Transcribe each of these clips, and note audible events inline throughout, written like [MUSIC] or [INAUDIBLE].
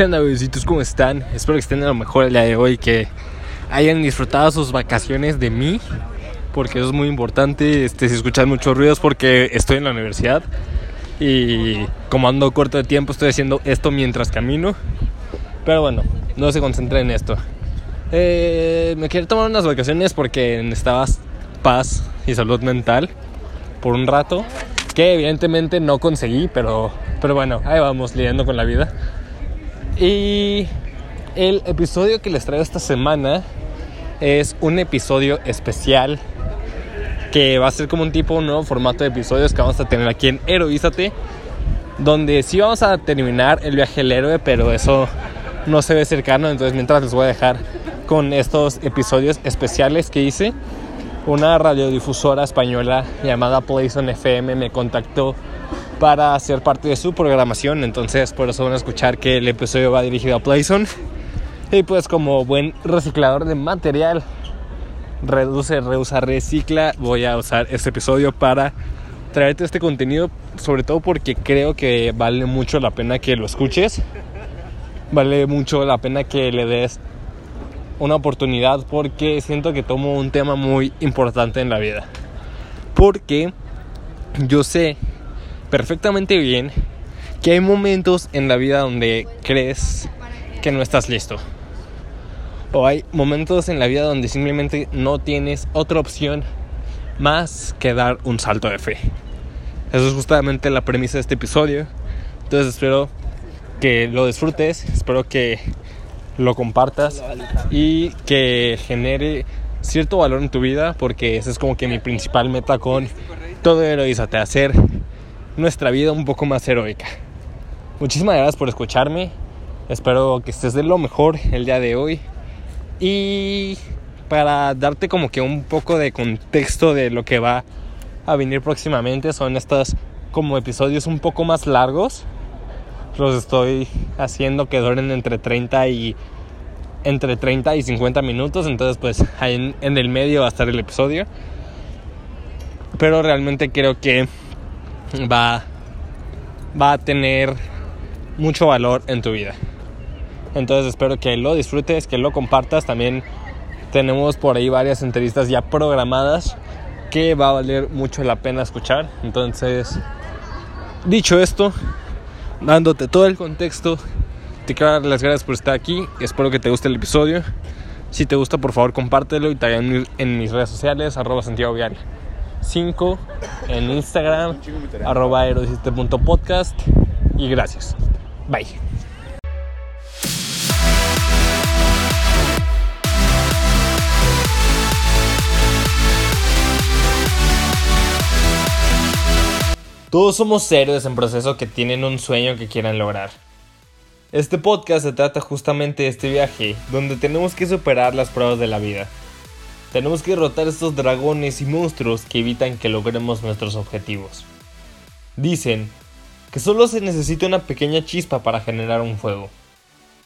¿Qué onda, bebecitos? ¿Cómo están? Espero que estén a lo mejor el día de hoy, que hayan disfrutado sus vacaciones de mí, porque eso es muy importante. Este, si escuchan muchos ruidos, porque estoy en la universidad y como ando corto de tiempo, estoy haciendo esto mientras camino. Pero bueno, no se concentren en esto. Eh, me quiero tomar unas vacaciones porque necesitaba paz y salud mental por un rato, que evidentemente no conseguí, pero, pero bueno, ahí vamos lidiando con la vida. Y el episodio que les traigo esta semana es un episodio especial que va a ser como un tipo, un nuevo formato de episodios que vamos a tener aquí en Heroízate, donde sí vamos a terminar el viaje del héroe, pero eso no se ve cercano, entonces mientras les voy a dejar con estos episodios especiales que hice. Una radiodifusora española llamada Playson FM me contactó para ser parte de su programación, entonces por eso van a escuchar que el episodio va dirigido a Playson. Y pues como buen reciclador de material, reduce, reusa, recicla, voy a usar este episodio para traerte este contenido, sobre todo porque creo que vale mucho la pena que lo escuches. Vale mucho la pena que le des una oportunidad porque siento que tomo un tema muy importante en la vida. Porque yo sé perfectamente bien que hay momentos en la vida donde crees que no estás listo. O hay momentos en la vida donde simplemente no tienes otra opción más que dar un salto de fe. Eso es justamente la premisa de este episodio. Entonces espero que lo disfrutes, espero que lo compartas y que genere cierto valor en tu vida porque esa es como que mi principal meta con todo Heroízate, hacer nuestra vida un poco más heroica. Muchísimas gracias por escucharme, espero que estés de lo mejor el día de hoy. Y para darte como que un poco de contexto de lo que va a venir próximamente son estos como episodios un poco más largos. Los estoy haciendo que duren entre 30 y entre 30 y 50 minutos. Entonces pues ahí en, el medio va a estar el episodio. Pero realmente creo que va va a tener mucho valor en tu vida entonces espero que lo disfrutes que lo compartas también tenemos por ahí varias entrevistas ya programadas que va a valer mucho la pena escuchar entonces dicho esto dándote todo el contexto. Te quiero dar las gracias por estar aquí. Espero que te guste el episodio. Si te gusta, por favor, compártelo y también en mis redes sociales, arroba Santiago Vial 5, en Instagram, arroba podcast y gracias. Bye. Todos somos héroes en proceso que tienen un sueño que quieran lograr. Este podcast se trata justamente de este viaje, donde tenemos que superar las pruebas de la vida. Tenemos que derrotar estos dragones y monstruos que evitan que logremos nuestros objetivos. Dicen que solo se necesita una pequeña chispa para generar un fuego.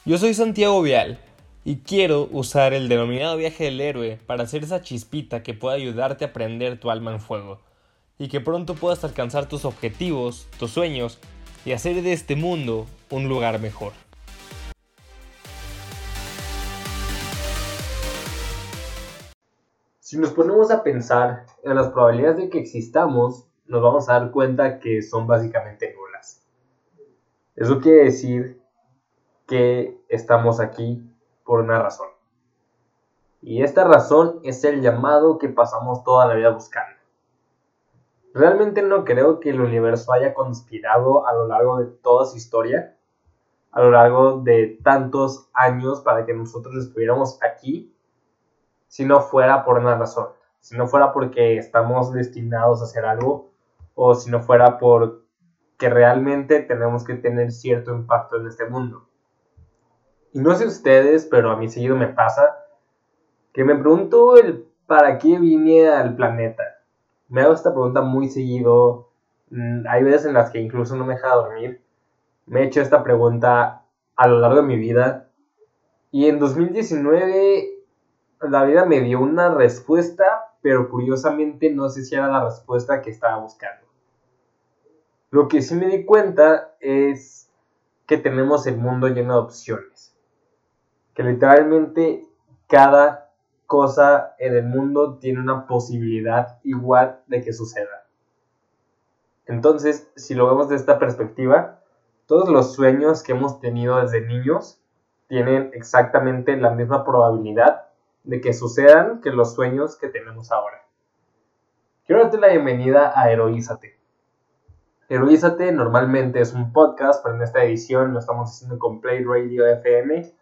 Yo soy Santiago Vial y quiero usar el denominado viaje del héroe para hacer esa chispita que pueda ayudarte a prender tu alma en fuego y que pronto puedas alcanzar tus objetivos, tus sueños y hacer de este mundo un lugar mejor. Si nos ponemos a pensar en las probabilidades de que existamos, nos vamos a dar cuenta que son básicamente nulas. Eso quiere decir que estamos aquí por una razón. Y esta razón es el llamado que pasamos toda la vida buscando. Realmente no creo que el universo haya conspirado a lo largo de toda su historia, a lo largo de tantos años para que nosotros estuviéramos aquí, si no fuera por una razón, si no fuera porque estamos destinados a hacer algo o si no fuera por que realmente tenemos que tener cierto impacto en este mundo. Y no sé ustedes, pero a mí seguido me pasa que me pregunto el para qué vine al planeta me hago esta pregunta muy seguido. Mm, hay veces en las que incluso no me deja dormir. Me he hecho esta pregunta a lo largo de mi vida. Y en 2019 la vida me dio una respuesta, pero curiosamente no sé si era la respuesta que estaba buscando. Lo que sí me di cuenta es que tenemos el mundo lleno de opciones. Que literalmente cada cosa en el mundo tiene una posibilidad igual de que suceda. Entonces, si lo vemos de esta perspectiva, todos los sueños que hemos tenido desde niños tienen exactamente la misma probabilidad de que sucedan que los sueños que tenemos ahora. Quiero darte la bienvenida a Heroízate. Heroízate normalmente es un podcast, pero en esta edición lo estamos haciendo con Play Radio FM,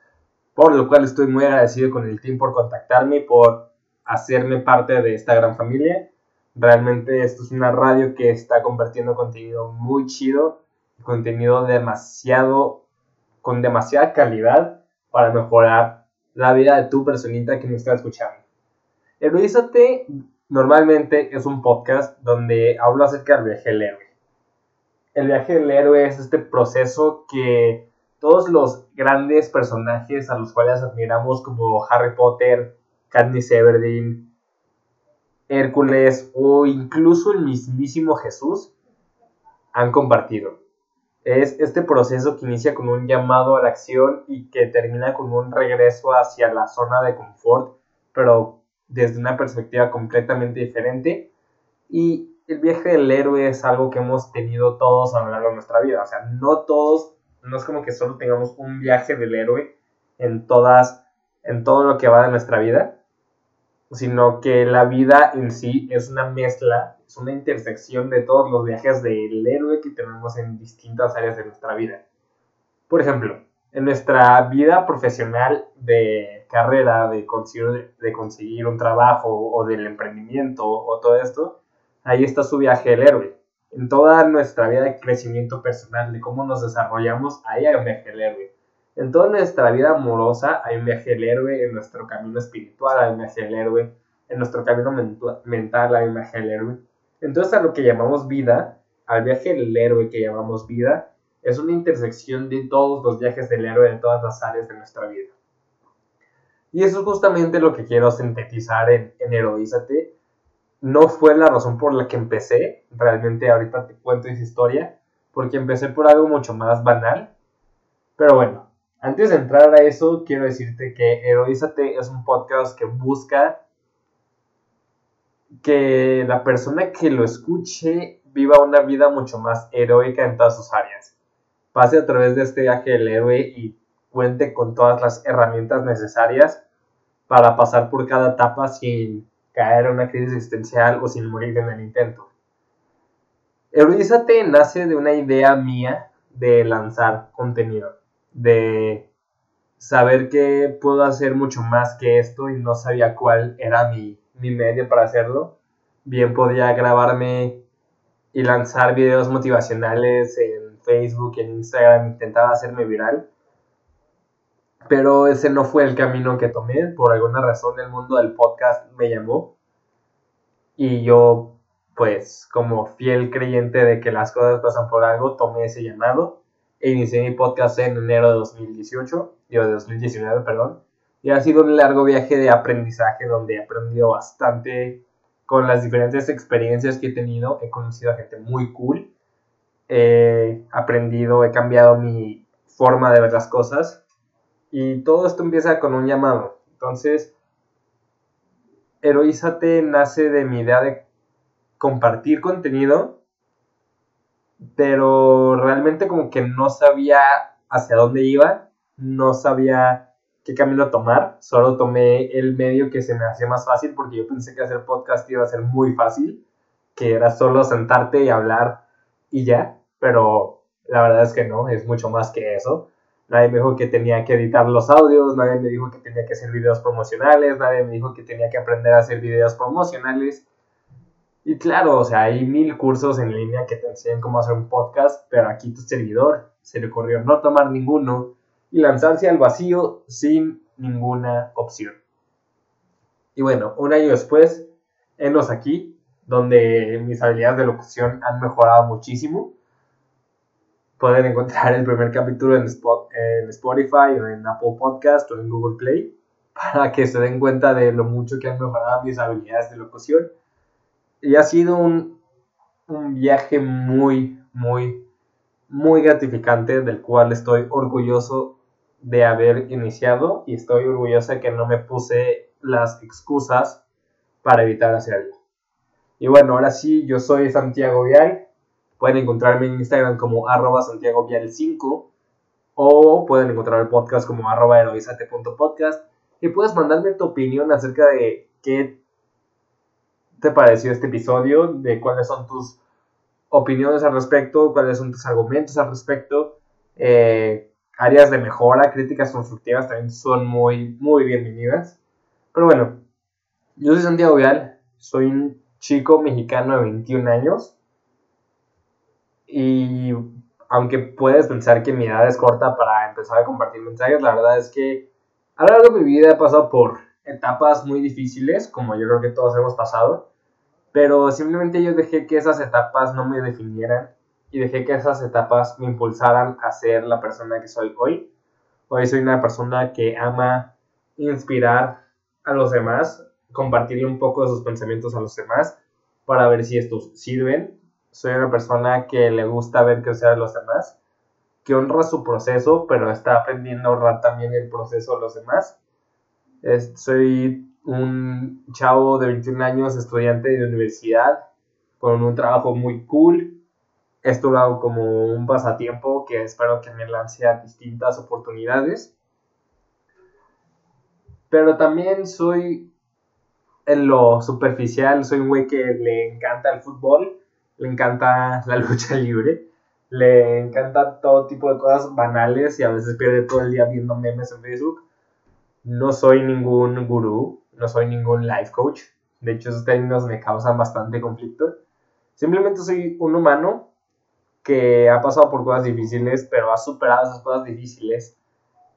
por lo cual estoy muy agradecido con el team por contactarme y por hacerme parte de esta gran familia. Realmente esto es una radio que está compartiendo contenido muy chido, contenido demasiado, con demasiada calidad para mejorar la vida de tu personita que me está escuchando. Heroízate normalmente es un podcast donde hablo acerca del viaje del héroe. El viaje del héroe es este proceso que todos los grandes personajes a los cuales admiramos como Harry Potter, Katniss Everdeen, Hércules o incluso el mismísimo Jesús han compartido. Es este proceso que inicia con un llamado a la acción y que termina con un regreso hacia la zona de confort, pero desde una perspectiva completamente diferente. Y el viaje del héroe es algo que hemos tenido todos a lo largo de nuestra vida. O sea, no todos, no es como que solo tengamos un viaje del héroe en todas, en todo lo que va de nuestra vida, sino que la vida en sí es una mezcla, es una intersección de todos los viajes del héroe que tenemos en distintas áreas de nuestra vida. Por ejemplo, en nuestra vida profesional de carrera, de conseguir, de conseguir un trabajo o del emprendimiento o todo esto, ahí está su viaje del héroe. En toda nuestra vida de crecimiento personal, de cómo nos desarrollamos, ahí hay un viaje del héroe en toda nuestra vida amorosa hay un viaje del héroe, en nuestro camino espiritual hay un viaje del héroe, en nuestro camino mental hay un viaje del héroe. Entonces a lo que llamamos vida, al viaje del héroe que llamamos vida, es una intersección de todos los viajes del héroe en todas las áreas de nuestra vida. Y eso es justamente lo que quiero sintetizar en, en Heroízate. No fue la razón por la que empecé, realmente ahorita te cuento esa historia, porque empecé por algo mucho más banal. Pero bueno, antes de entrar a eso, quiero decirte que Heroízate es un podcast que busca que la persona que lo escuche viva una vida mucho más heroica en todas sus áreas. Pase a través de este viaje del héroe y cuente con todas las herramientas necesarias para pasar por cada etapa sin caer en una crisis existencial o sin morir en el intento. Heroízate nace de una idea mía de lanzar contenido de saber que puedo hacer mucho más que esto y no sabía cuál era mi, medio para hacerlo. Bien podía grabarme y lanzar videos motivacionales en Facebook, en Instagram, intentaba hacerme viral. Pero ese no fue el camino que tomé. Por alguna razón el mundo del podcast me llamó. Y yo, pues, como fiel creyente de que las cosas pasan por algo, tomé ese llamado inicié mi podcast en enero de 2018, digo de 2019, perdón. Y ha sido un largo viaje de aprendizaje donde he aprendido bastante con las diferentes experiencias que he tenido. He conocido a gente muy cool. He aprendido, he cambiado mi forma de ver las cosas. Y todo esto empieza con un llamado. Entonces, Heroízate nace de mi idea de compartir contenido pero realmente como que no sabía hacia dónde iba, no sabía qué camino tomar, solo tomé el medio que se me hacía más fácil porque yo pensé que hacer podcast iba a ser muy fácil, que era solo sentarte y hablar y ya, pero la verdad es que no, es mucho más que eso. Nadie me dijo que tenía que editar los audios, nadie me dijo que tenía que hacer videos promocionales, nadie me dijo que tenía que aprender a hacer videos promocionales. Y claro, o sea, hay mil cursos en línea que te enseñan cómo hacer un podcast, pero aquí tu servidor se le ocurrió no tomar ninguno y lanzarse al vacío sin ninguna opción. Y bueno, un año después, enos aquí, donde mis habilidades de locución han mejorado muchísimo. Pueden encontrar el primer capítulo en, Spotify o en Apple Podcast o en Google Play para que se den cuenta de lo mucho que han mejorado mis habilidades de locución y ha sido un, viaje muy, muy, muy gratificante del cual estoy orgulloso de haber iniciado y estoy orgulloso de que no me puse las excusas para evitar hacerlo. Y bueno, ahora sí, yo soy Santiago Vial. Pueden encontrarme en Instagram como arroba Santiago Vial 5 o pueden encontrar el podcast como arroba heroizate.podcast y puedes mandarme tu opinión acerca de qué te pareció este episodio, de cuáles son tus opiniones al respecto, cuáles son tus argumentos al respecto, eh, áreas de mejora, críticas constructivas también son muy, muy bienvenidas. Pero bueno, yo soy Santiago Vial, soy un chico mexicano de 21 años y aunque puedes pensar que mi edad es corta para empezar a compartir mensajes, la verdad es que a lo largo de mi vida he pasado por etapas muy difíciles, como yo creo que todos hemos pasado, pero simplemente yo dejé que esas etapas no me definieran y dejé que esas etapas me impulsaran a ser la persona que soy hoy. Hoy soy una persona que ama inspirar a los demás, compartir un poco de sus pensamientos a los demás para ver si estos sirven. Soy una persona que le gusta ver crecer a los demás, que honra su proceso, pero está aprendiendo a honrar también el proceso de los demás. soy un chavo de 21 años, estudiante de universidad, con un trabajo muy cool. Esto lo hago como un pasatiempo que espero que me lance a distintas oportunidades. Pero también soy en lo superficial, soy un güey que le encanta el fútbol, le encanta [LAUGHS] la lucha libre, le encanta todo tipo de cosas banales y a veces pierde todo el día viendo memes en Facebook. No soy ningún gurú, no soy ningún life coach. De hecho, esos términos me causan bastante conflicto. Simplemente soy un humano que ha pasado por cosas difíciles, pero ha superado esas cosas difíciles.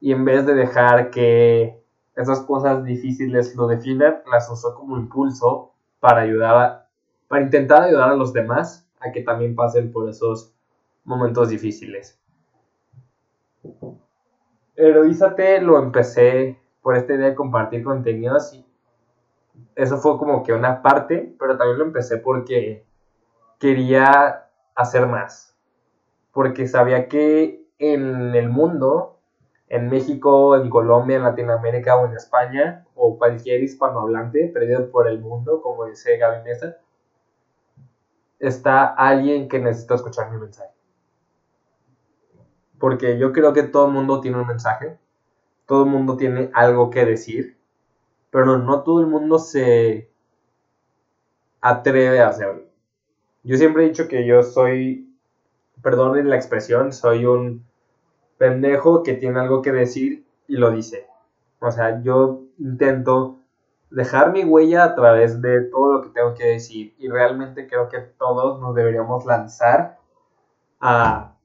Y en vez de dejar que esas cosas difíciles lo definan, las usó como impulso para ayudar para intentar ayudar a los demás a que también pasen por esos momentos difíciles. Heroízate lo empecé por esta idea de compartir contenidos y eso fue como que una parte, pero también lo empecé porque quería hacer más. Porque sabía que en el mundo, en México, en Colombia, en Latinoamérica o en España, o cualquier hispanohablante perdido por el mundo, como dice Gaby Mesa, está alguien que necesita escuchar mi mensaje. Porque yo creo que todo el mundo tiene un mensaje, todo el mundo tiene algo que decir pero no todo el mundo se atreve a hacerlo. Yo siempre he dicho que yo soy, perdonen la expresión, soy un pendejo que tiene algo que decir y lo dice. O sea, yo intento dejar mi huella a través de todo lo que tengo que decir y realmente creo que todos nos deberíamos lanzar a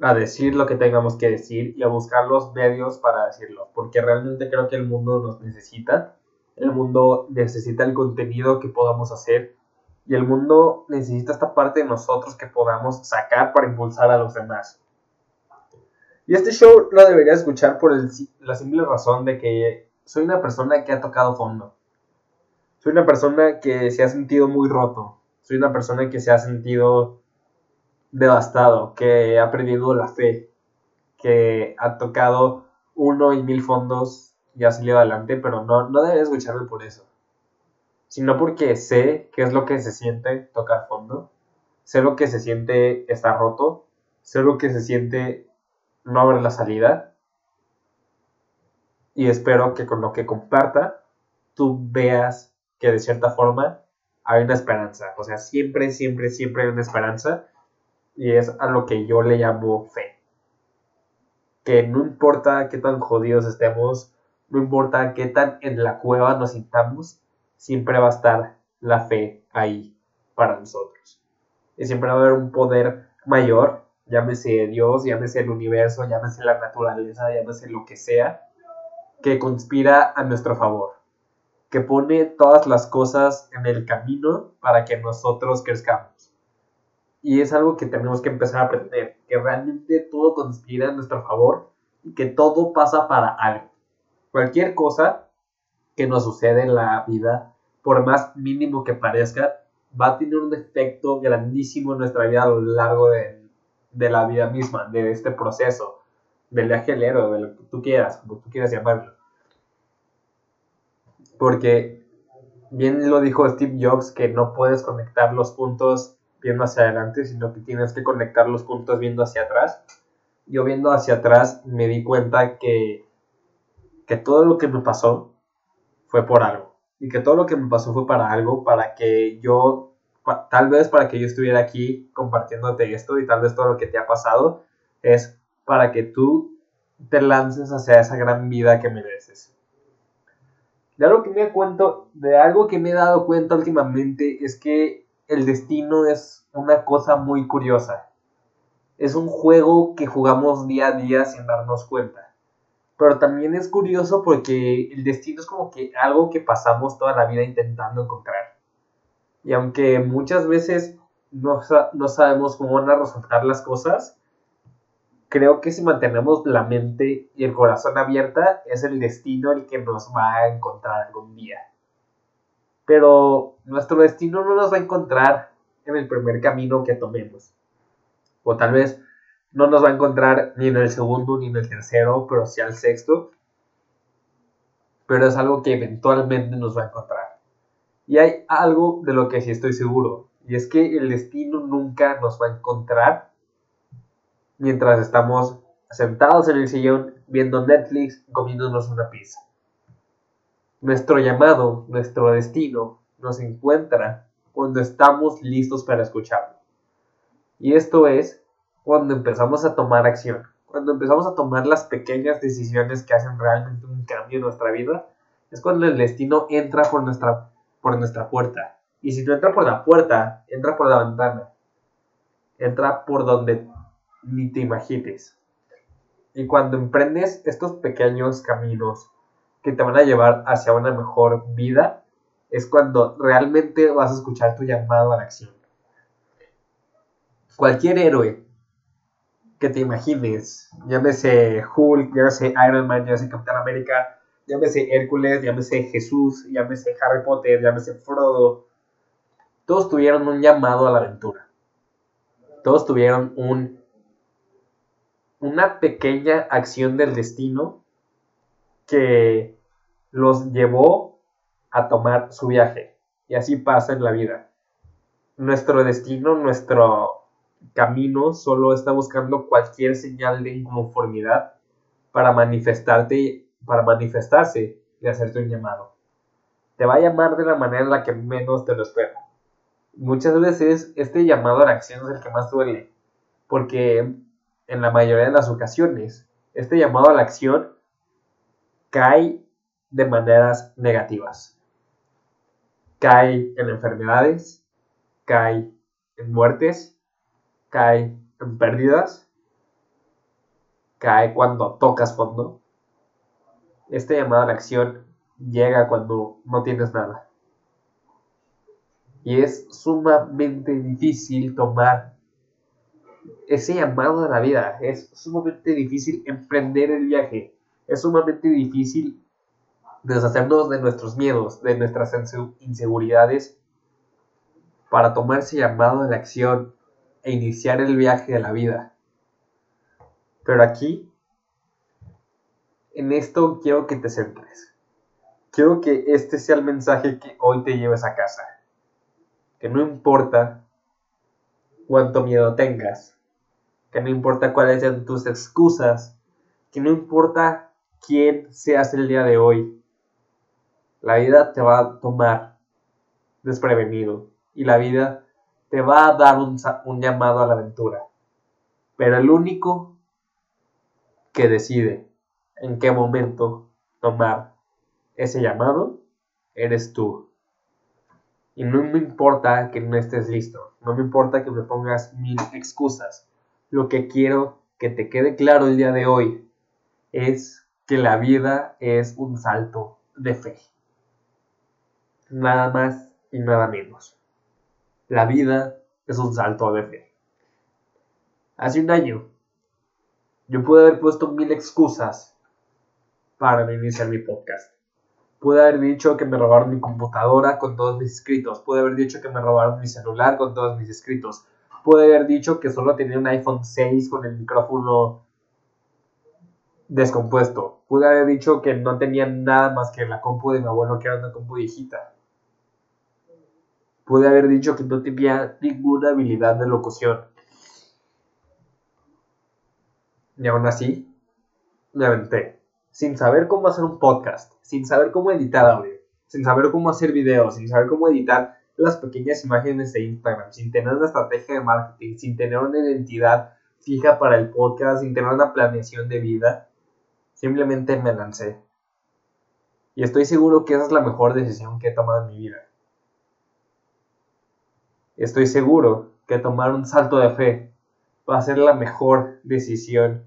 a decir lo que tengamos que decir y a buscar los medios para decirlo, porque realmente creo que el mundo nos necesita, el mundo necesita el contenido que podamos hacer y el mundo necesita esta parte de nosotros que podamos sacar para impulsar a los demás. Y este show lo debería escuchar por la simple razón de que soy una persona que ha tocado fondo. Soy una persona que se ha sentido muy roto. Soy una persona que se ha sentido devastado, que ha perdido la fe, que ha tocado uno y mil fondos y ha salido adelante, pero no, no debes escucharme por eso, sino porque sé qué es lo que se siente tocar fondo, sé lo que se siente estar roto, sé lo que se siente no haber la salida y espero que con lo que comparta tú veas que de cierta forma hay una esperanza, o sea, siempre, siempre, siempre hay una esperanza y es a lo que yo le llamo fe. Que no importa qué tan jodidos estemos, no importa qué tan en la cueva nos sintamos, siempre va a estar la fe ahí para nosotros. Y siempre va a haber un poder mayor, llámese Dios, llámese el universo, llámese la naturaleza, llámese lo que sea, que conspira a nuestro favor, que pone todas las cosas en el camino para que nosotros crezcamos. Y es algo que tenemos que empezar a aprender, que realmente todo conspira a nuestro favor y que todo pasa para algo. Cualquier cosa que nos sucede en la vida, por más mínimo que parezca, va a tener un efecto grandísimo en nuestra vida a lo largo de, de la vida misma, de este proceso, del viaje de lo que tú quieras, como tú quieras llamarlo. Porque bien lo dijo Steve Jobs que no puedes conectar los puntos viendo hacia adelante, sino que tienes que conectar los puntos viendo hacia atrás. Yo viendo hacia atrás me di cuenta que, que todo lo que me pasó fue por algo. Y que todo lo que me pasó fue para algo, para que yo, tal vez para que yo estuviera aquí compartiéndote esto y tal vez todo lo que te ha pasado es para que tú te lances hacia esa gran vida que mereces. De algo que me cuento, de algo que me he dado cuenta últimamente es que el destino es una cosa muy curiosa. Es un juego que jugamos día a día sin darnos cuenta. Pero también es curioso porque el destino es como que algo que pasamos toda la vida intentando encontrar. Y aunque muchas veces no, no sabemos cómo van a resultar las cosas, creo que si mantenemos la mente y el corazón abierta, es el destino el que nos va a encontrar algún día. Pero nuestro destino no nos va a encontrar en el primer camino que tomemos. O tal vez no nos va a encontrar ni en el segundo ni en el tercero, pero sí al sexto. Pero es algo que eventualmente nos va a encontrar. Y hay algo de lo que sí estoy seguro. Y es que el destino nunca nos va a encontrar mientras estamos sentados en el sillón viendo Netflix comiéndonos una pizza. Nuestro llamado, nuestro destino, nos encuentra cuando estamos listos para escucharlo. Y esto es cuando empezamos a tomar acción, cuando empezamos a tomar las pequeñas decisiones que hacen realmente un cambio en nuestra vida, es cuando el destino entra por nuestra, por nuestra puerta. Y si no entra por la puerta, entra por la ventana. Entra por donde ni te imagines. Y cuando emprendes estos pequeños caminos que te van a llevar hacia una mejor vida, es cuando realmente vas a escuchar tu llamado a la acción. Cualquier héroe que te imagines, llámese Hulk, llámese Iron Man, llámese Capitán América, llámese Hércules, llámese Jesús, llámese Harry Potter, llámese Frodo, todos tuvieron un llamado a la aventura. Todos tuvieron un una pequeña acción del destino que los llevó a tomar su viaje. Y así pasa en la vida. Nuestro destino, nuestro camino solo está buscando cualquier señal de inconformidad para manifestarte, para manifestarse y hacerte un llamado. Te va a llamar de la manera en la que menos te lo espera. Muchas veces este llamado a la acción es el que más duele, porque en la mayoría de las ocasiones, este llamado a la acción cae de maneras negativas. Cae en enfermedades, cae en muertes, cae en pérdidas, cae cuando tocas fondo. Este llamado a la acción llega cuando no tienes nada. Y es sumamente difícil tomar ese llamado a la vida. Es sumamente difícil emprender el viaje. Es sumamente difícil deshacernos de nuestros miedos, de nuestras inseguridades, para tomar ese llamado a la acción e iniciar el viaje de la vida. Pero aquí, en esto quiero que te centres. Quiero que este sea el mensaje que hoy te lleves a casa. Que no importa cuánto miedo tengas, que no importa cuáles sean tus excusas, que no importa quién seas el día de hoy, la vida te va a tomar desprevenido y la vida te va a dar un, llamado a la aventura. Pero el único que decide en qué momento tomar ese llamado eres tú. Y no me importa que no estés listo, no me importa que me pongas mil excusas, lo que quiero que te quede claro el día de hoy es que la vida es un salto de fe. Nada más y nada menos. La vida es un salto de fe. Hace un año yo pude haber puesto mil excusas para iniciar mi podcast. Pude haber dicho que me robaron mi computadora con todos mis escritos. Pude haber dicho que me robaron mi celular con todos mis escritos Pude haber dicho que solo tenía un iPhone 6 con el micrófono descompuesto. Pude haber dicho que no tenía nada más que la compu de mi abuelo, que era una compu viejita. Pude haber dicho que no tenía ninguna habilidad de locución. Y aún así, me aventé. Sin saber cómo hacer un podcast, sin saber cómo editar audio, sin saber cómo hacer videos, sin saber cómo editar las pequeñas imágenes de Instagram, sin tener una estrategia de marketing, sin tener una identidad fija para el podcast, sin tener una planeación de vida, simplemente me lancé. Y estoy seguro que esa es la mejor decisión que he tomado en mi vida. Estoy seguro que tomar un salto de fe va a ser la mejor decisión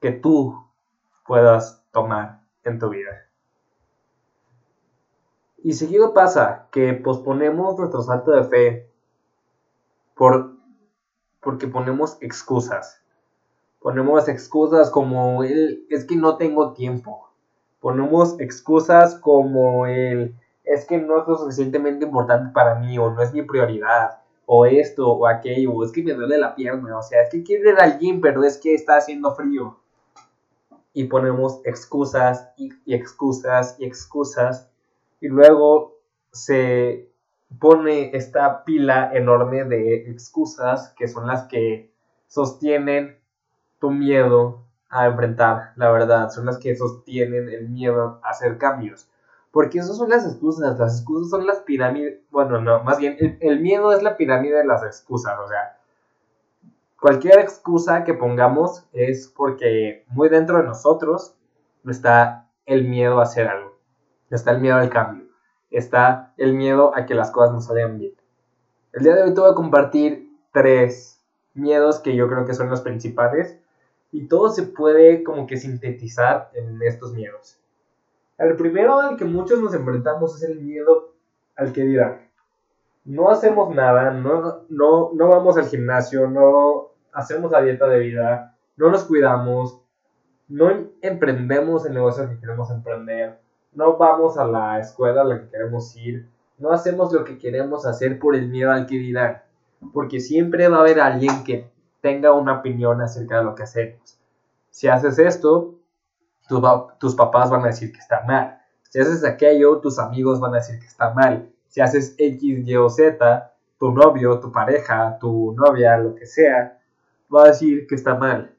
que tú puedas tomar en tu vida. Y seguido pasa que posponemos nuestro salto de fe por, porque ponemos excusas. Ponemos excusas como el es que no tengo tiempo. Ponemos excusas como el es que no es lo suficientemente importante para mí o no es mi prioridad o esto o aquello o es que me duele la pierna. O sea, es que quiero ir al gym pero es que está haciendo frío. Y ponemos excusas y, y excusas y excusas y luego se pone esta pila enorme de excusas que son las que sostienen tu miedo a enfrentar la verdad, son las que sostienen el miedo a hacer cambios. Porque esas son las excusas, las excusas son las pirámides, bueno, no, más bien el, el miedo es la pirámide de las excusas, o sea, cualquier excusa que pongamos es porque muy dentro de nosotros está el miedo a hacer algo está el miedo al cambio, está el miedo a que las cosas no salgan bien. El día de hoy te voy a compartir tres miedos que yo creo que son los principales y todo se puede como que sintetizar en estos miedos. El primero al que muchos nos enfrentamos es el miedo al que dirán. No hacemos nada, no, no, no vamos al gimnasio, no hacemos la dieta de vida, no nos cuidamos, no emprendemos el negocio que queremos emprender, no vamos a la escuela a la que queremos ir, no hacemos lo que queremos hacer por el miedo al que dirán, porque siempre va a haber alguien que tenga una opinión acerca de lo que hacemos. Si haces esto, tus, papás van a decir que está mal. Si haces aquello, tus amigos van a decir que está mal. Si haces X, Y o Z, tu novio, tu pareja, tu novia, lo que sea, va a decir que está mal.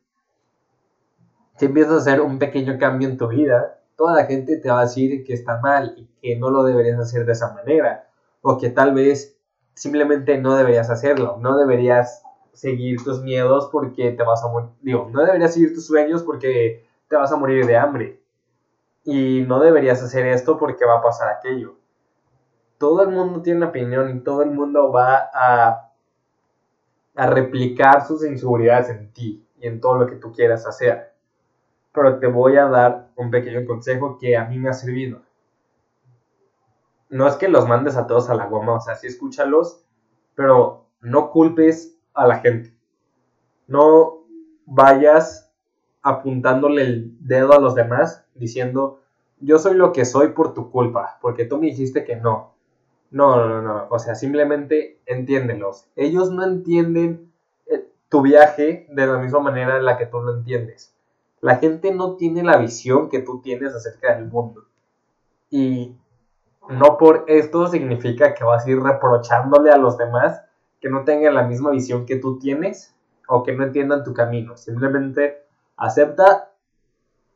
Si empiezas a hacer un pequeño cambio en tu vida, toda la gente te va a decir que está mal y que no lo deberías hacer de esa manera. O que tal vez simplemente no deberías hacerlo. No deberías seguir tus miedos porque te vas a morir. Digo, no deberías seguir tus sueños porque te vas a morir de hambre. Y no deberías hacer esto porque va a pasar aquello. Todo el mundo tiene una opinión y todo el mundo va a, a replicar sus inseguridades en ti y en todo lo que tú quieras hacer pero te voy a dar un pequeño consejo que a mí me ha servido. No es que los mandes a todos a la goma, o sea, sí escúchalos, pero no culpes a la gente. No vayas apuntándole el dedo a los demás diciendo, yo soy lo que soy por tu culpa, porque tú me dijiste que no. No, no, no, o sea, simplemente entiéndelos. Ellos no entienden eh, tu viaje de la misma manera en la que tú lo entiendes. La gente no tiene la visión que tú tienes acerca del mundo. Y no por esto significa que vas a ir reprochándole a los demás que no tengan la misma visión que tú tienes o que no entiendan tu camino. Simplemente acepta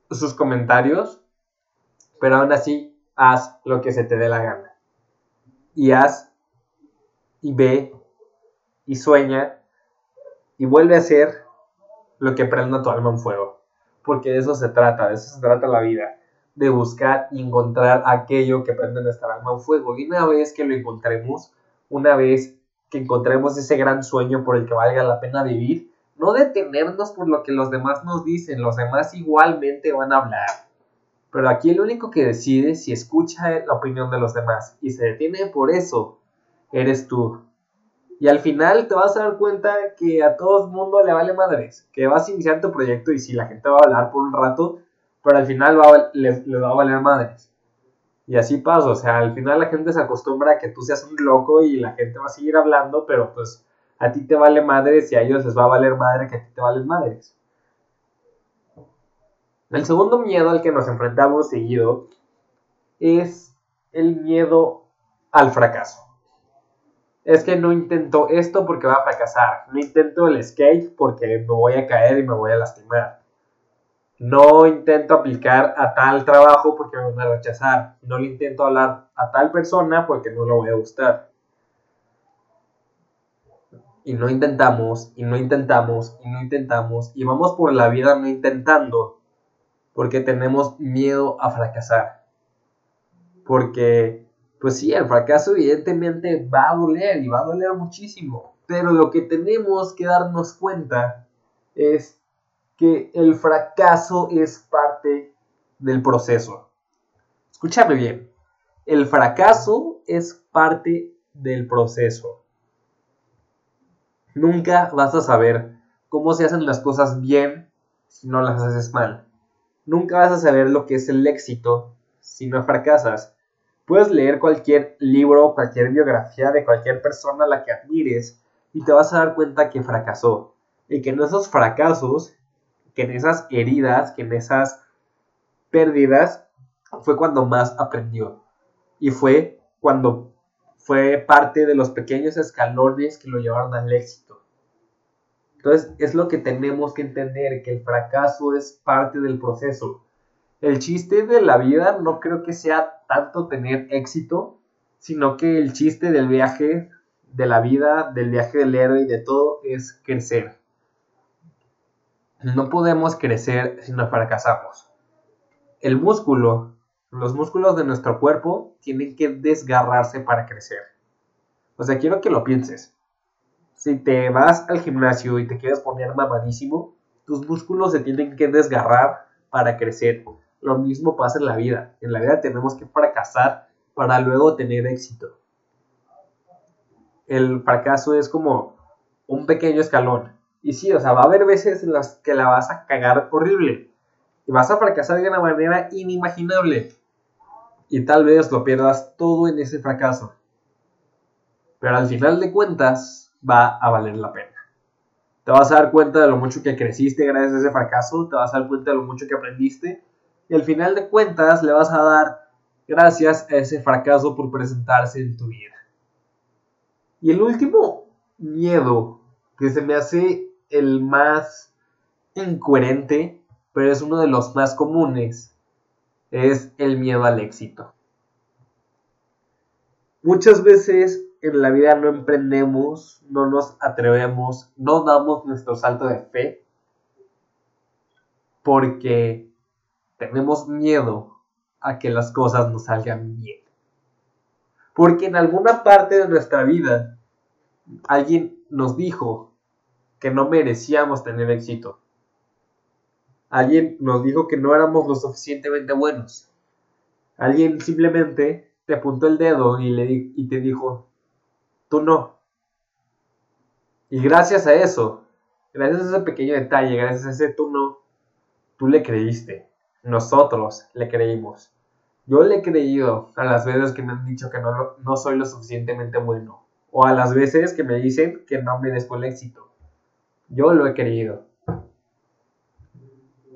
sus comentarios, pero aún así haz lo que se te dé la gana. Y haz y ve y sueña y vuelve a hacer lo que prenda tu alma en fuego porque de eso se trata, de eso se trata la vida, de buscar y encontrar aquello que prende nuestra alma en fuego. Y una vez que lo encontremos, una vez que encontremos ese gran sueño por el que valga la pena vivir, no detenernos por lo que los demás nos dicen, los demás igualmente van a hablar. Pero aquí el único que decide si escucha la opinión de los demás y se detiene por eso, eres tú. Y al final te vas a dar cuenta que a todo el mundo le vale madres, que vas a iniciar tu proyecto y si la gente va a hablar por un rato, pero al final va les, va a valer madres. Y así pasa, o sea, al final la gente se acostumbra a que tú seas un loco y la gente va a seguir hablando, pero pues A ti te vale madres y a ellos les va a valer madre que a ti te valen madres. El segundo miedo al que nos enfrentamos seguido es el miedo al fracaso. Es que no intento esto porque va a fracasar. No intento el skate porque me voy a caer y me voy a lastimar. No intento aplicar a tal trabajo porque me van a rechazar. No le intento hablar a tal persona porque no le voy a gustar. Y no intentamos, y no intentamos, y no intentamos, y vamos por la vida no intentando porque tenemos miedo a fracasar. Porque, pues sí, el fracaso evidentemente va a doler y va a doler muchísimo. Pero lo que tenemos que darnos cuenta es que el fracaso es parte del proceso. Escúchame bien, el fracaso es parte del proceso. Nunca vas a saber cómo se hacen las cosas bien si no las haces mal. Nunca vas a saber lo que es el éxito si no fracasas. Puedes leer cualquier libro, cualquier biografía de cualquier persona a la que admires y te vas a dar cuenta que fracasó. Y que en esos fracasos, que en esas heridas, que en esas pérdidas, fue cuando más aprendió. Y fue cuando fue parte de los pequeños escalones que lo llevaron al éxito. Entonces es lo que tenemos que entender, que el fracaso es parte del proceso. El chiste de la vida no creo que sea tanto tener éxito, sino que el chiste del viaje, de la vida, del viaje del héroe y de todo es crecer. No podemos crecer si no fracasamos. El músculo, los músculos de nuestro cuerpo tienen que desgarrarse para crecer. O sea, quiero que lo pienses si te vas al gimnasio y te quieres poner mamadísimo, tus músculos se tienen que desgarrar para crecer. Lo mismo pasa en la vida. En la vida tenemos que fracasar para luego tener éxito. El fracaso es como un pequeño escalón. Y sí, o sea, va a haber veces en las que la vas a cagar horrible. Y vas a fracasar de una manera inimaginable. Y tal vez lo pierdas todo en ese fracaso. Pero al final de cuentas, va a valer la pena. Te vas a dar cuenta de lo mucho que creciste gracias a ese fracaso, te vas a dar cuenta de lo mucho que aprendiste y al final de cuentas le vas a dar gracias a ese fracaso por presentarse en tu vida. Y el último miedo que se me hace el más incoherente, pero es uno de los más comunes, es el miedo al éxito. Muchas veces en la vida no emprendemos, no nos atrevemos, no damos nuestro salto de fe porque tenemos miedo a que las cosas nos salgan bien. Porque en alguna parte de nuestra vida alguien nos dijo que no merecíamos tener éxito. Alguien nos dijo que no éramos lo suficientemente buenos. Alguien simplemente te apuntó el dedo y, te dijo, tú no. Y gracias a eso, gracias a ese pequeño detalle, gracias a ese tú no, tú le creíste. Nosotros le creímos. Yo le he creído a las veces que me han dicho que no, no soy lo suficientemente bueno. O a las veces que me dicen que no merezco el éxito. Yo lo he creído.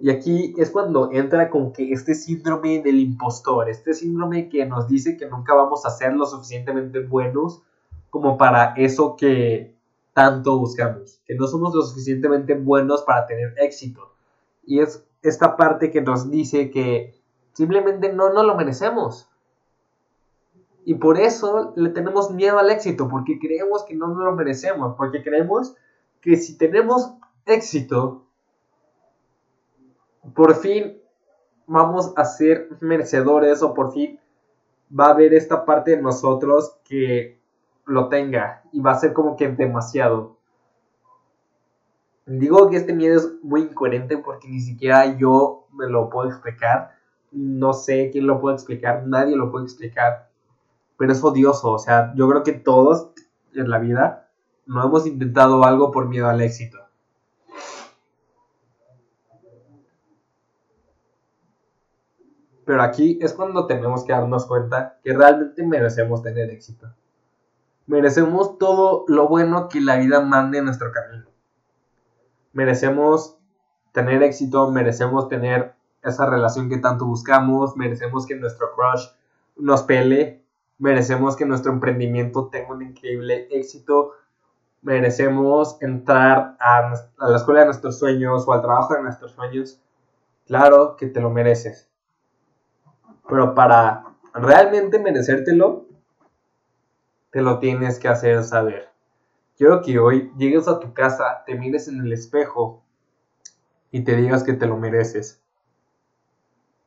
Y aquí es cuando entra con que este síndrome del impostor, este síndrome que nos dice que nunca vamos a ser lo suficientemente buenos como para eso que tanto buscamos, que no somos lo suficientemente buenos para tener éxito. Y es esta parte que nos dice que simplemente no nos lo merecemos. Y por eso le tenemos miedo al éxito, porque creemos que no nos lo merecemos, porque creemos que si tenemos éxito, por fin vamos a ser merecedores o por fin va a haber esta parte de nosotros que lo tenga y va a ser como que demasiado. Digo que este miedo es muy incoherente porque ni siquiera yo me lo puedo explicar. No sé quién lo puede explicar, nadie lo puede explicar. Pero es odioso, o sea, yo creo que todos en la vida no hemos intentado algo por miedo al éxito. Pero aquí es cuando tenemos que darnos cuenta que realmente merecemos tener éxito. Merecemos todo lo bueno que la vida mande en nuestro camino. Merecemos tener éxito, merecemos tener esa relación que tanto buscamos, merecemos que nuestro crush nos pele, merecemos que nuestro emprendimiento tenga un increíble éxito, merecemos entrar a, la escuela de nuestros sueños o al trabajo de nuestros sueños. Claro que te lo mereces. Pero para realmente merecértelo, te lo tienes que hacer saber. Quiero que hoy llegues a tu casa, te mires en el espejo y te digas que te lo mereces.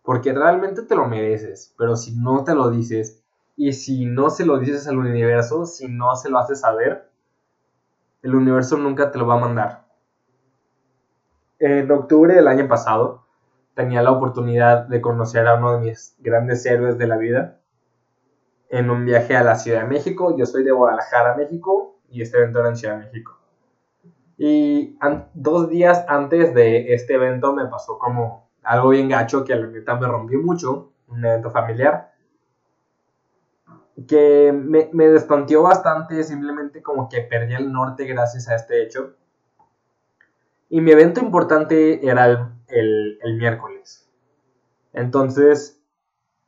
Porque realmente te lo mereces, pero si no te lo dices y si no se lo dices al universo, si no se lo haces saber, el universo nunca te lo va a mandar. En octubre del año pasado tenía la oportunidad de conocer a uno de mis grandes héroes de la vida en un viaje a la Ciudad de México. Yo soy de Guadalajara, México, y este evento era en Ciudad de México. Y dos días antes de este evento me pasó como algo bien gacho que la neta me rompió mucho, un evento familiar que me, me bastante, simplemente como que perdí el norte gracias a este hecho. Y mi evento importante era el, el, miércoles. Entonces,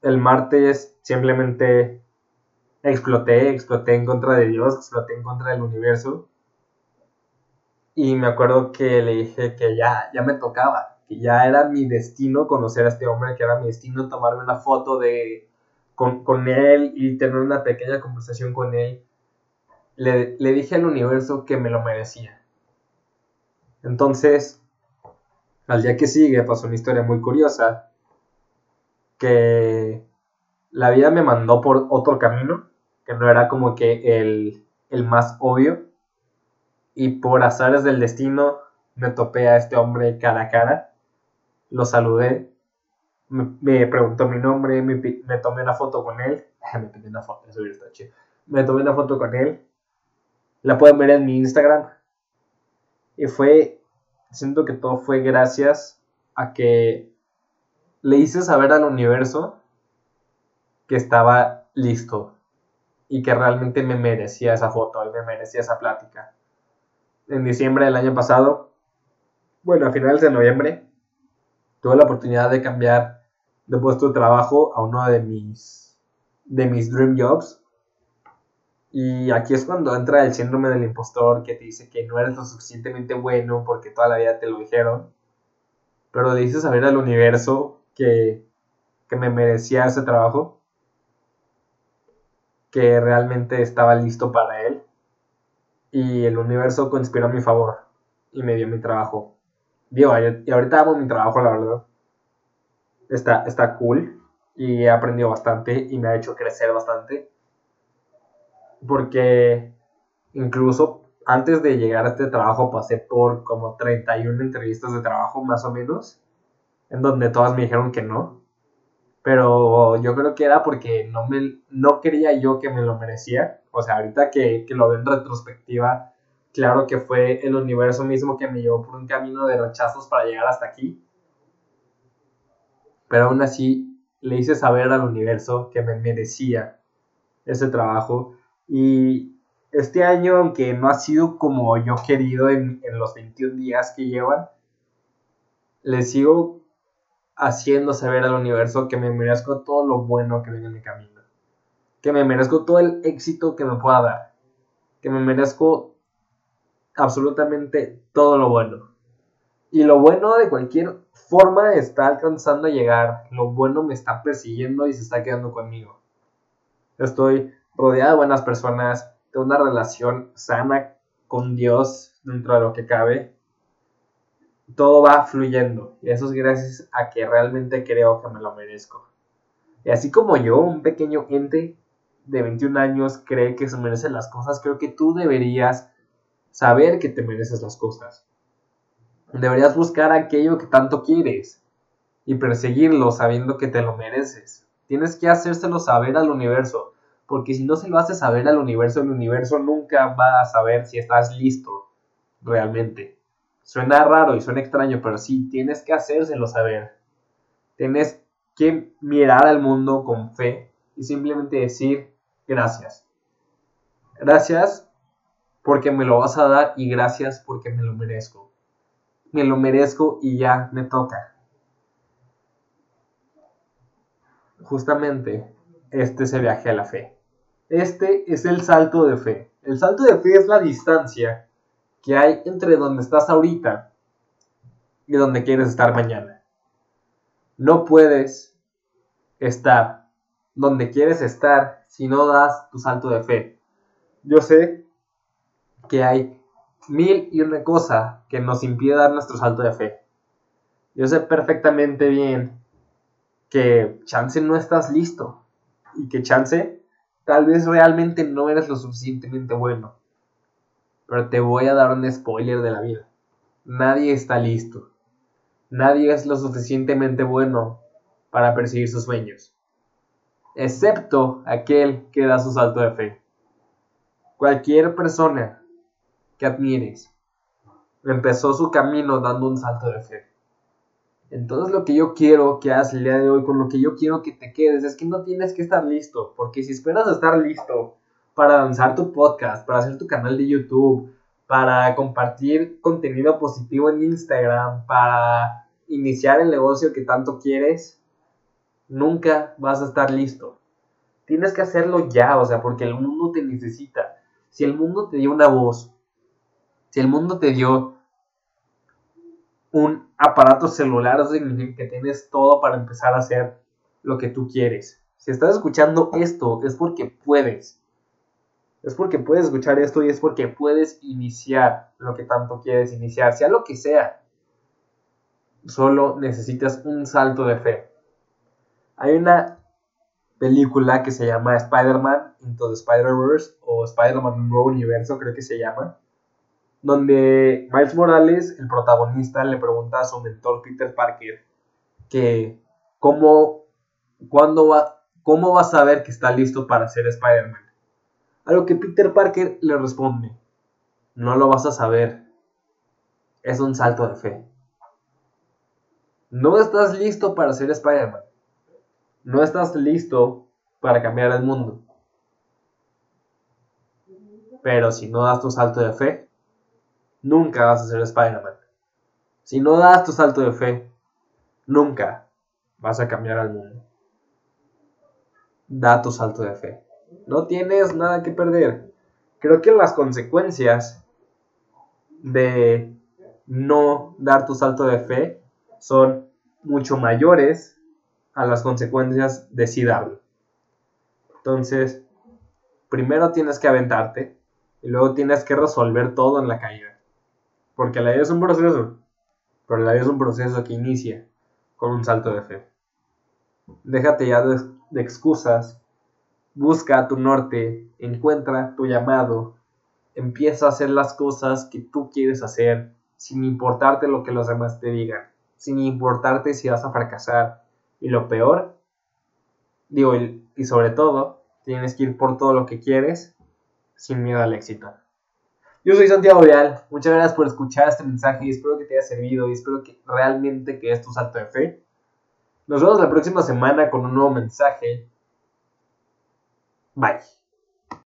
el martes simplemente exploté, exploté en contra de Dios, exploté en contra del universo. Y me acuerdo que le dije que ya, ya me tocaba, que ya era mi destino conocer a este hombre, que era mi destino tomarme una foto de, con, él y tener una pequeña conversación con él, le, le dije al universo que me lo merecía. Entonces, al día que sigue pasó una historia muy curiosa, que la vida me mandó por otro camino, que no era como que el, el más obvio, y por azares del destino me topé a este hombre cara a cara, lo saludé me, preguntó mi nombre, me, tomé una foto con él. [LAUGHS] me tomé una foto, eso está chido. Me tomé una foto con él. La pueden ver en mi Instagram. Y fue, siento que todo fue gracias a que le hice saber al universo que estaba listo y que realmente me merecía esa foto y me merecía esa plática. En diciembre del año pasado, bueno, a finales de noviembre, tuve la oportunidad de cambiar de puesto de trabajo a uno de mis, de mis dream jobs. Y aquí es cuando entra el síndrome del impostor que te dice que no eres lo suficientemente bueno porque toda la vida te lo dijeron. Pero le dices saber al universo que, que me merecía ese trabajo. Que realmente estaba listo para él. Y el universo conspiró a mi favor. Y me dio mi trabajo. Digo, y ahorita amo mi trabajo, la verdad está, está cool y he aprendido bastante y me ha hecho crecer bastante. Porque incluso antes de llegar a este trabajo pasé por como 31 entrevistas de trabajo más o menos, en donde todas me dijeron que no. Pero yo creo que era porque no, me, no quería yo que me lo merecía. O sea, ahorita que, que lo veo en retrospectiva, claro que fue el universo mismo que me llevó por un camino de rechazos para llegar hasta aquí pero aún así le hice saber al universo que me merecía ese trabajo y este año, aunque no ha sido como yo querido en, los 21 días que llevan, le sigo haciendo saber al universo que me merezco todo lo bueno que viene en mi camino, que me merezco todo el éxito que me pueda dar, que me merezco absolutamente todo lo bueno. Y lo bueno de cualquier forma está alcanzando a llegar. Lo bueno me está persiguiendo y se está quedando conmigo. Estoy rodeado de buenas personas, de una relación sana con Dios dentro de lo que cabe. Todo va fluyendo y eso es gracias a que realmente creo que me lo merezco. Y así como yo, un pequeño ente de 21 años cree que se merecen las cosas, creo que tú deberías saber que te mereces las cosas. Deberías buscar aquello que tanto quieres y perseguirlo sabiendo que te lo mereces. Tienes que hacérselo saber al universo, porque si no se lo haces saber al universo, el universo nunca va a saber si estás listo realmente. Suena raro y suena extraño, pero sí, tienes que hacérselo saber. Tienes que mirar al mundo con fe y simplemente decir gracias. Gracias porque me lo vas a dar y gracias porque me lo merezco. Me lo merezco y ya me toca. Justamente este es el viaje a la fe. Este es el salto de fe. El salto de fe es la distancia que hay entre donde estás ahorita y donde quieres estar mañana. No puedes estar donde quieres estar si no das tu salto de fe. Yo sé que hay mil y una cosa que nos impide dar nuestro salto de fe. Yo sé perfectamente bien que chance no estás listo y que chance tal vez realmente no eres lo suficientemente bueno. Pero te voy a dar un spoiler de la vida. Nadie está listo. Nadie es lo suficientemente bueno para perseguir sus sueños. Excepto aquel que da su salto de fe. Cualquier persona que admires empezó su camino dando un salto de fe. Entonces lo que yo quiero que hagas el día de hoy, con lo que yo quiero que te quedes, es que no tienes que estar listo, porque si esperas estar listo para lanzar tu podcast, para hacer tu canal de YouTube, para compartir contenido positivo en Instagram, para iniciar el negocio que tanto quieres, nunca vas a estar listo. Tienes que hacerlo ya, o sea, porque el mundo te necesita. Si el mundo te dio una voz, si el mundo te dio un aparato celular, eso significa que tienes todo para empezar a hacer lo que tú quieres. Si estás escuchando esto, es porque puedes. Es porque puedes escuchar esto y es porque puedes iniciar lo que tanto quieres iniciar, sea lo que sea. Solo necesitas un salto de fe. Hay una película que se llama Spider-Man Into the Spider-Verse o Spider-Man Nuevo Universo, creo que se llama donde Miles Morales, el protagonista, le pregunta a su mentor Peter Parker que cómo, cuándo va, cómo va a saber que está listo para ser Spider-Man. A lo que Peter Parker le responde, no lo vas a saber, es un salto de fe. No estás listo para ser Spider-Man. No estás listo para cambiar el mundo. Pero si no das tu salto de fe, nunca vas a ser Spider-Man. Si no das tu salto de fe, nunca vas a cambiar al mundo. Da tu salto de fe. No tienes nada que perder. Creo que las consecuencias de no dar tu salto de fe son mucho mayores a las consecuencias de sí darlo. Entonces, primero tienes que aventarte y luego tienes que resolver todo en la caída. Porque la vida es un proceso. Pero la vida es un proceso que inicia con un salto de fe. Déjate ya de, excusas. Busca tu norte. Encuentra tu llamado. Empieza a hacer las cosas que tú quieres hacer sin importarte lo que los demás te digan. Sin importarte si vas a fracasar. Y lo peor, digo, y sobre todo, tienes que ir por todo lo que quieres sin miedo al éxito. Yo soy Santiago Vial, muchas gracias por escuchar este mensaje y espero que te haya servido y espero que realmente que es tu salto de fe. Nos vemos la próxima semana con un nuevo mensaje. Bye.